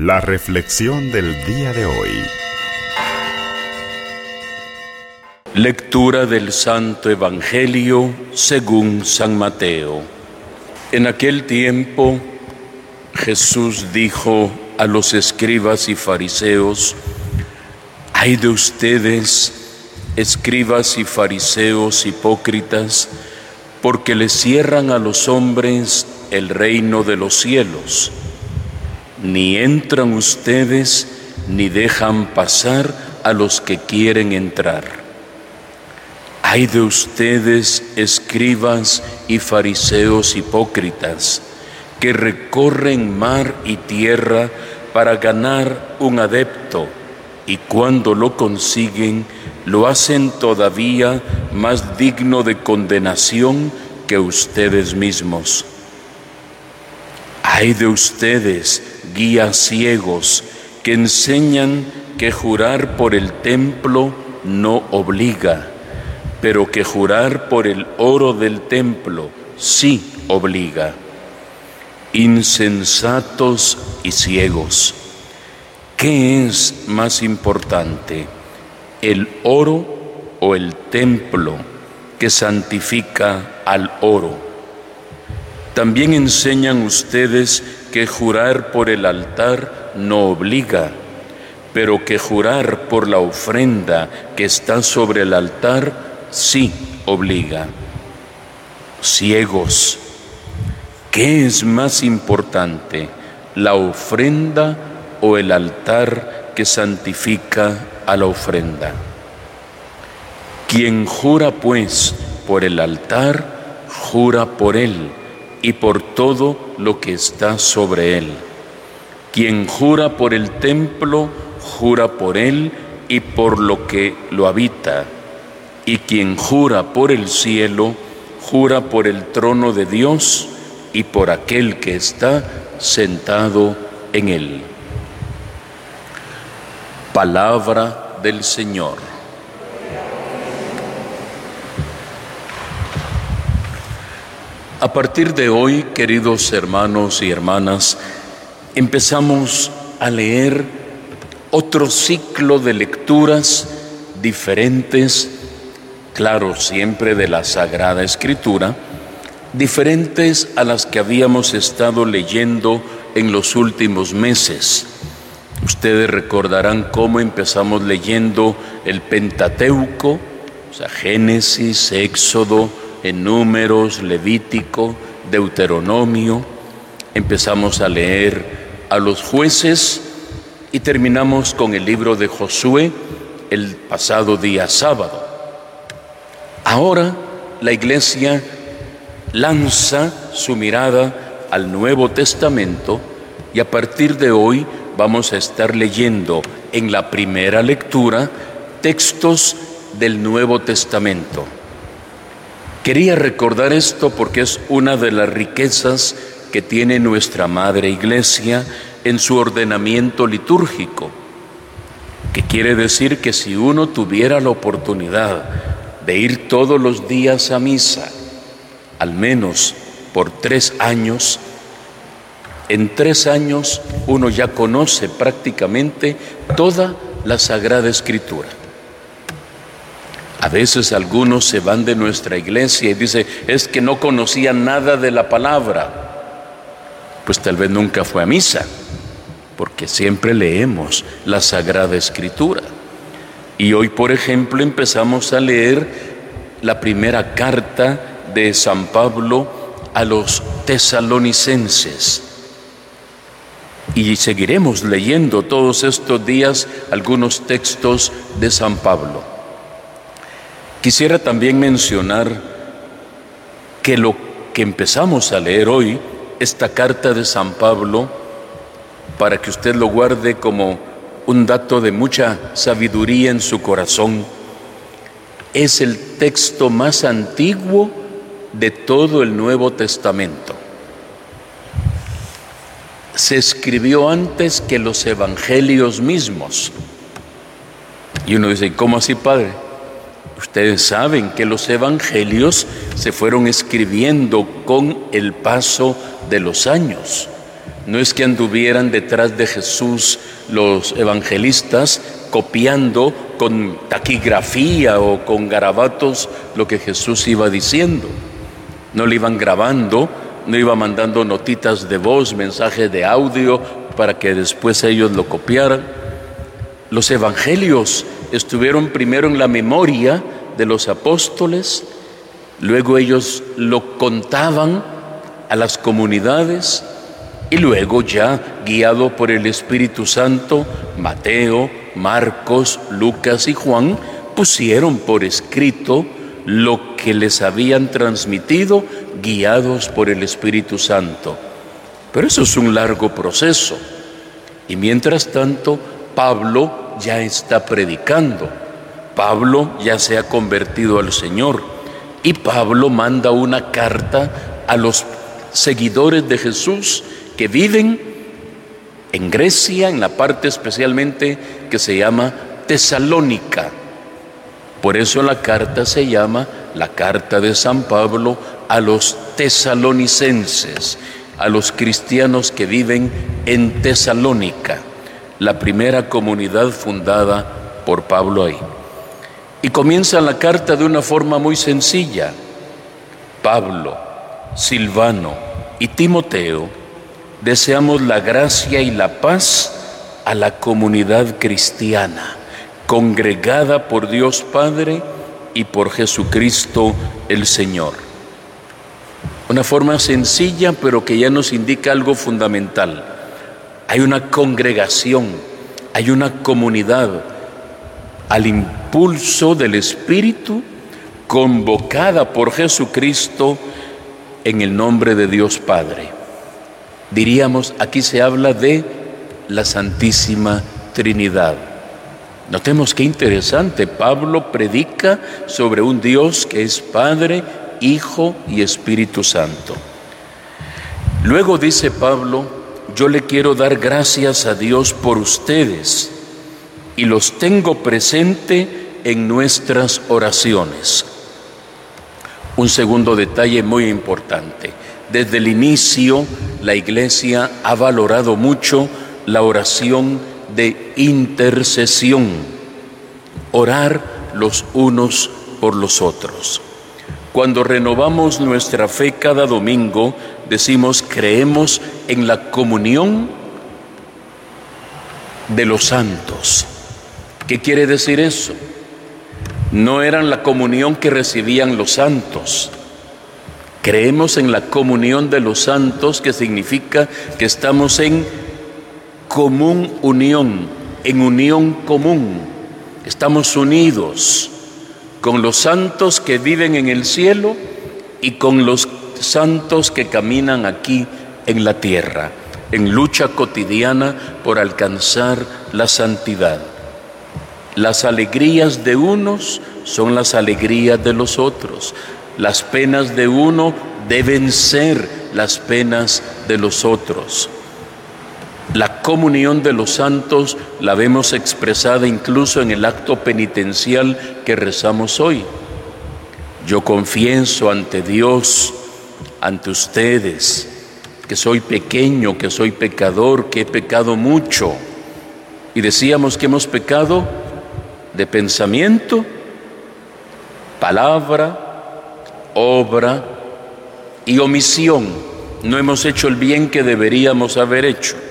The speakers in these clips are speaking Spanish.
La reflexión del día de hoy. Lectura del Santo Evangelio según San Mateo. En aquel tiempo Jesús dijo a los escribas y fariseos, hay de ustedes, escribas y fariseos hipócritas, porque les cierran a los hombres el reino de los cielos ni entran ustedes ni dejan pasar a los que quieren entrar. Hay de ustedes, escribas y fariseos hipócritas, que recorren mar y tierra para ganar un adepto, y cuando lo consiguen, lo hacen todavía más digno de condenación que ustedes mismos. Hay de ustedes, guías ciegos que enseñan que jurar por el templo no obliga, pero que jurar por el oro del templo sí obliga. Insensatos y ciegos. ¿Qué es más importante, el oro o el templo que santifica al oro? También enseñan ustedes que jurar por el altar no obliga, pero que jurar por la ofrenda que está sobre el altar sí obliga. Ciegos, ¿qué es más importante, la ofrenda o el altar que santifica a la ofrenda? Quien jura pues por el altar, jura por él y por todo lo que está sobre él. Quien jura por el templo, jura por él y por lo que lo habita. Y quien jura por el cielo, jura por el trono de Dios y por aquel que está sentado en él. Palabra del Señor. A partir de hoy, queridos hermanos y hermanas, empezamos a leer otro ciclo de lecturas diferentes, claro, siempre de la Sagrada Escritura, diferentes a las que habíamos estado leyendo en los últimos meses. Ustedes recordarán cómo empezamos leyendo el Pentateuco, o sea, Génesis, Éxodo, en Números, Levítico, Deuteronomio, empezamos a leer a los jueces y terminamos con el libro de Josué el pasado día sábado. Ahora la iglesia lanza su mirada al Nuevo Testamento y a partir de hoy vamos a estar leyendo en la primera lectura textos del Nuevo Testamento. Quería recordar esto porque es una de las riquezas que tiene nuestra Madre Iglesia en su ordenamiento litúrgico, que quiere decir que si uno tuviera la oportunidad de ir todos los días a misa, al menos por tres años, en tres años uno ya conoce prácticamente toda la Sagrada Escritura. A veces algunos se van de nuestra iglesia y dicen, es que no conocía nada de la palabra. Pues tal vez nunca fue a misa, porque siempre leemos la Sagrada Escritura. Y hoy, por ejemplo, empezamos a leer la primera carta de San Pablo a los tesalonicenses. Y seguiremos leyendo todos estos días algunos textos de San Pablo. Quisiera también mencionar que lo que empezamos a leer hoy, esta carta de San Pablo, para que usted lo guarde como un dato de mucha sabiduría en su corazón, es el texto más antiguo de todo el Nuevo Testamento. Se escribió antes que los evangelios mismos. Y uno dice, ¿cómo así, Padre? Ustedes saben que los evangelios se fueron escribiendo con el paso de los años. No es que anduvieran detrás de Jesús los evangelistas copiando con taquigrafía o con garabatos lo que Jesús iba diciendo. No le iban grabando, no iba mandando notitas de voz, mensajes de audio para que después ellos lo copiaran. Los evangelios estuvieron primero en la memoria de los apóstoles, luego ellos lo contaban a las comunidades y luego ya, guiado por el Espíritu Santo, Mateo, Marcos, Lucas y Juan pusieron por escrito lo que les habían transmitido, guiados por el Espíritu Santo. Pero eso es un largo proceso. Y mientras tanto, Pablo ya está predicando. Pablo ya se ha convertido al Señor. Y Pablo manda una carta a los seguidores de Jesús que viven en Grecia, en la parte especialmente que se llama Tesalónica. Por eso la carta se llama la carta de San Pablo a los tesalonicenses, a los cristianos que viven en Tesalónica, la primera comunidad fundada por Pablo ahí. Y comienza la carta de una forma muy sencilla. Pablo, Silvano y Timoteo deseamos la gracia y la paz a la comunidad cristiana, congregada por Dios Padre y por Jesucristo el Señor. Una forma sencilla, pero que ya nos indica algo fundamental. Hay una congregación, hay una comunidad al impulso del Espíritu, convocada por Jesucristo en el nombre de Dios Padre. Diríamos, aquí se habla de la Santísima Trinidad. Notemos qué interesante, Pablo predica sobre un Dios que es Padre, Hijo y Espíritu Santo. Luego dice Pablo, yo le quiero dar gracias a Dios por ustedes y los tengo presente en nuestras oraciones. Un segundo detalle muy importante. Desde el inicio, la Iglesia ha valorado mucho la oración de intercesión, orar los unos por los otros. Cuando renovamos nuestra fe cada domingo, decimos, creemos en la comunión de los santos. ¿Qué quiere decir eso? No eran la comunión que recibían los santos, Creemos en la comunión de los santos, que significa que estamos en común unión, en unión común. Estamos unidos con los santos que viven en el cielo y con los santos que caminan aquí en la tierra, en lucha cotidiana por alcanzar la santidad. Las alegrías de unos son las alegrías de los otros. Las penas de uno deben ser las penas de los otros. La comunión de los santos la vemos expresada incluso en el acto penitencial que rezamos hoy. Yo confieso ante Dios, ante ustedes, que soy pequeño, que soy pecador, que he pecado mucho. Y decíamos que hemos pecado de pensamiento, palabra, obra y omisión. No hemos hecho el bien que deberíamos haber hecho.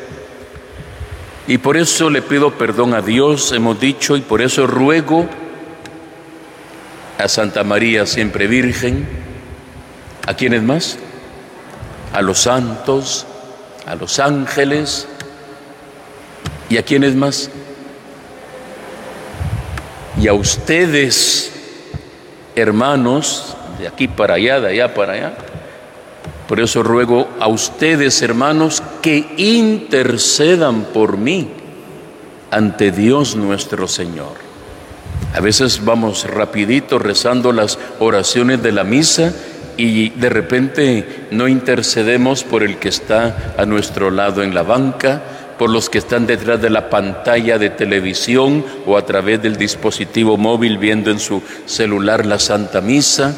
Y por eso le pido perdón a Dios, hemos dicho, y por eso ruego a Santa María siempre Virgen, ¿a quiénes más? A los santos, a los ángeles, ¿y a quiénes más? Y a ustedes, hermanos, de aquí para allá, de allá para allá. Por eso ruego a ustedes, hermanos, que intercedan por mí ante Dios nuestro Señor. A veces vamos rapidito rezando las oraciones de la misa y de repente no intercedemos por el que está a nuestro lado en la banca, por los que están detrás de la pantalla de televisión o a través del dispositivo móvil viendo en su celular la Santa Misa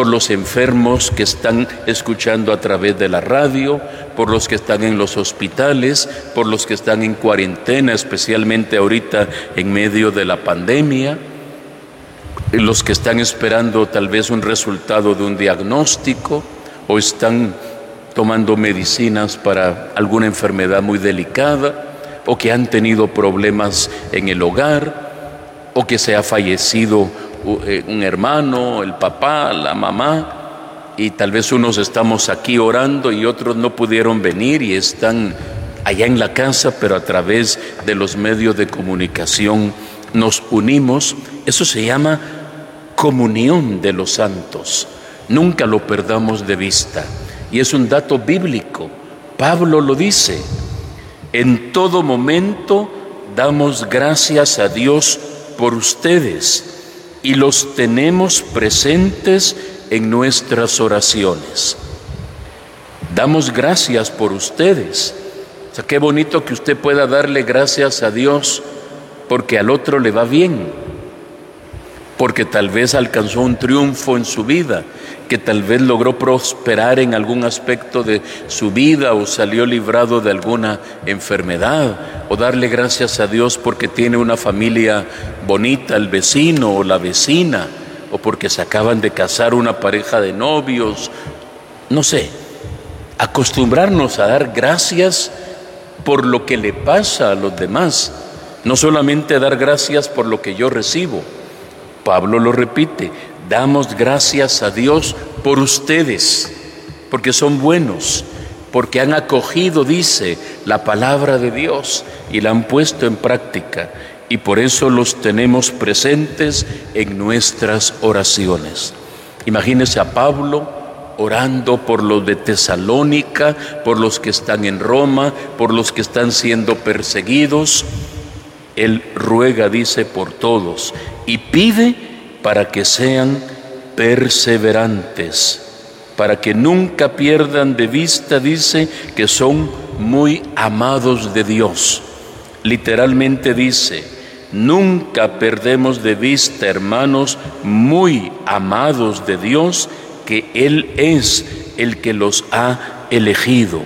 por los enfermos que están escuchando a través de la radio, por los que están en los hospitales, por los que están en cuarentena, especialmente ahorita en medio de la pandemia, los que están esperando tal vez un resultado de un diagnóstico o están tomando medicinas para alguna enfermedad muy delicada o que han tenido problemas en el hogar o que se ha fallecido un hermano, el papá, la mamá, y tal vez unos estamos aquí orando y otros no pudieron venir y están allá en la casa, pero a través de los medios de comunicación nos unimos. Eso se llama comunión de los santos. Nunca lo perdamos de vista. Y es un dato bíblico. Pablo lo dice. En todo momento damos gracias a Dios por ustedes y los tenemos presentes en nuestras oraciones. Damos gracias por ustedes. O sea, qué bonito que usted pueda darle gracias a Dios porque al otro le va bien, porque tal vez alcanzó un triunfo en su vida, que tal vez logró prosperar en algún aspecto de su vida o salió librado de alguna enfermedad, o darle gracias a Dios porque tiene una familia bonita, el vecino o la vecina, o porque se acaban de casar una pareja de novios, no sé, acostumbrarnos a dar gracias por lo que le pasa a los demás, no solamente dar gracias por lo que yo recibo. Pablo lo repite, Damos gracias a Dios por ustedes, porque son buenos, porque han acogido, dice, la palabra de Dios y la han puesto en práctica. Y por eso los tenemos presentes en nuestras oraciones. Imagínese a Pablo orando por los de Tesalónica, por los que están en Roma, por los que están siendo perseguidos. Él ruega, dice, por todos y pide para que sean perseverantes, para que nunca pierdan de vista, dice, que son muy amados de Dios. Literalmente dice, nunca perdemos de vista, hermanos, muy amados de Dios, que Él es el que los ha elegido.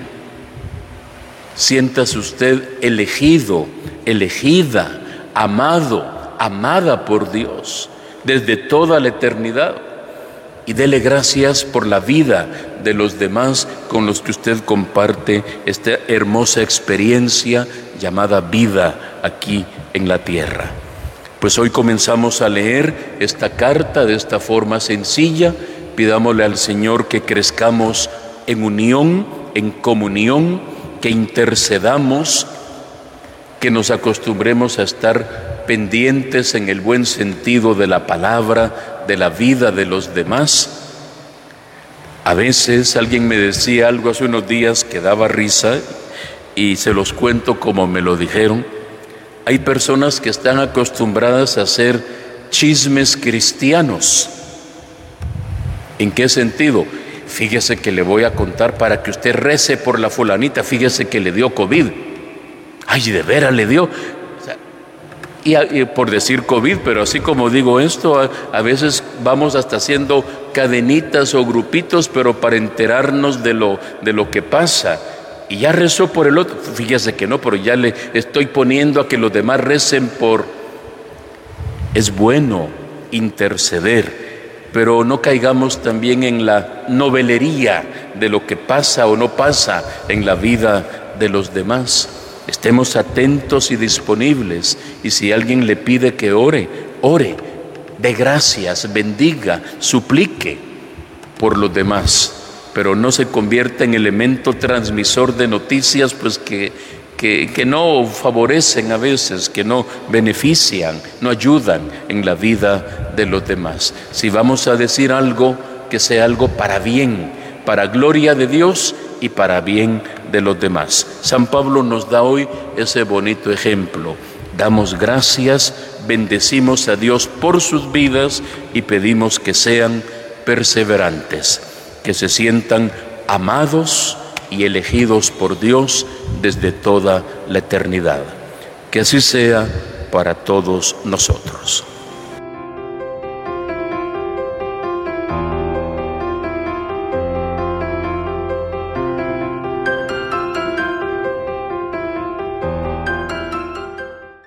Siéntase usted elegido, elegida, amado, amada por Dios desde toda la eternidad. Y dele gracias por la vida de los demás con los que usted comparte esta hermosa experiencia llamada vida aquí en la tierra. Pues hoy comenzamos a leer esta carta de esta forma sencilla. Pidámosle al Señor que crezcamos en unión, en comunión, que intercedamos, que nos acostumbremos a estar pendientes en el buen sentido de la palabra, de la vida de los demás. A veces alguien me decía algo hace unos días que daba risa y se los cuento como me lo dijeron. Hay personas que están acostumbradas a hacer chismes cristianos. ¿En qué sentido? Fíjese que le voy a contar para que usted rece por la fulanita, fíjese que le dio COVID. Ay, de veras le dio y, por decir COVID, pero así como digo esto, a, veces vamos hasta haciendo cadenitas o grupitos, pero para enterarnos de lo, de lo que pasa. Y ya rezó por el otro, fíjese que no, pero ya le estoy poniendo a que los demás recen por... Es bueno interceder, pero no caigamos también en la novelería de lo que pasa o no pasa en la vida de los demás. Estemos atentos y disponibles. Y si alguien le pide que ore, ore, de gracias, bendiga, suplique por los demás. Pero no se convierta en elemento transmisor de noticias, pues que, que, que no favorecen a veces, que no benefician, no ayudan en la vida de los demás. Si vamos a decir algo, que sea algo para bien, para gloria de Dios y para bien de los demás. San Pablo nos da hoy ese bonito ejemplo. Damos gracias, bendecimos a Dios por sus vidas y pedimos que sean perseverantes, que se sientan amados y elegidos por Dios desde toda la eternidad. Que así sea para todos nosotros.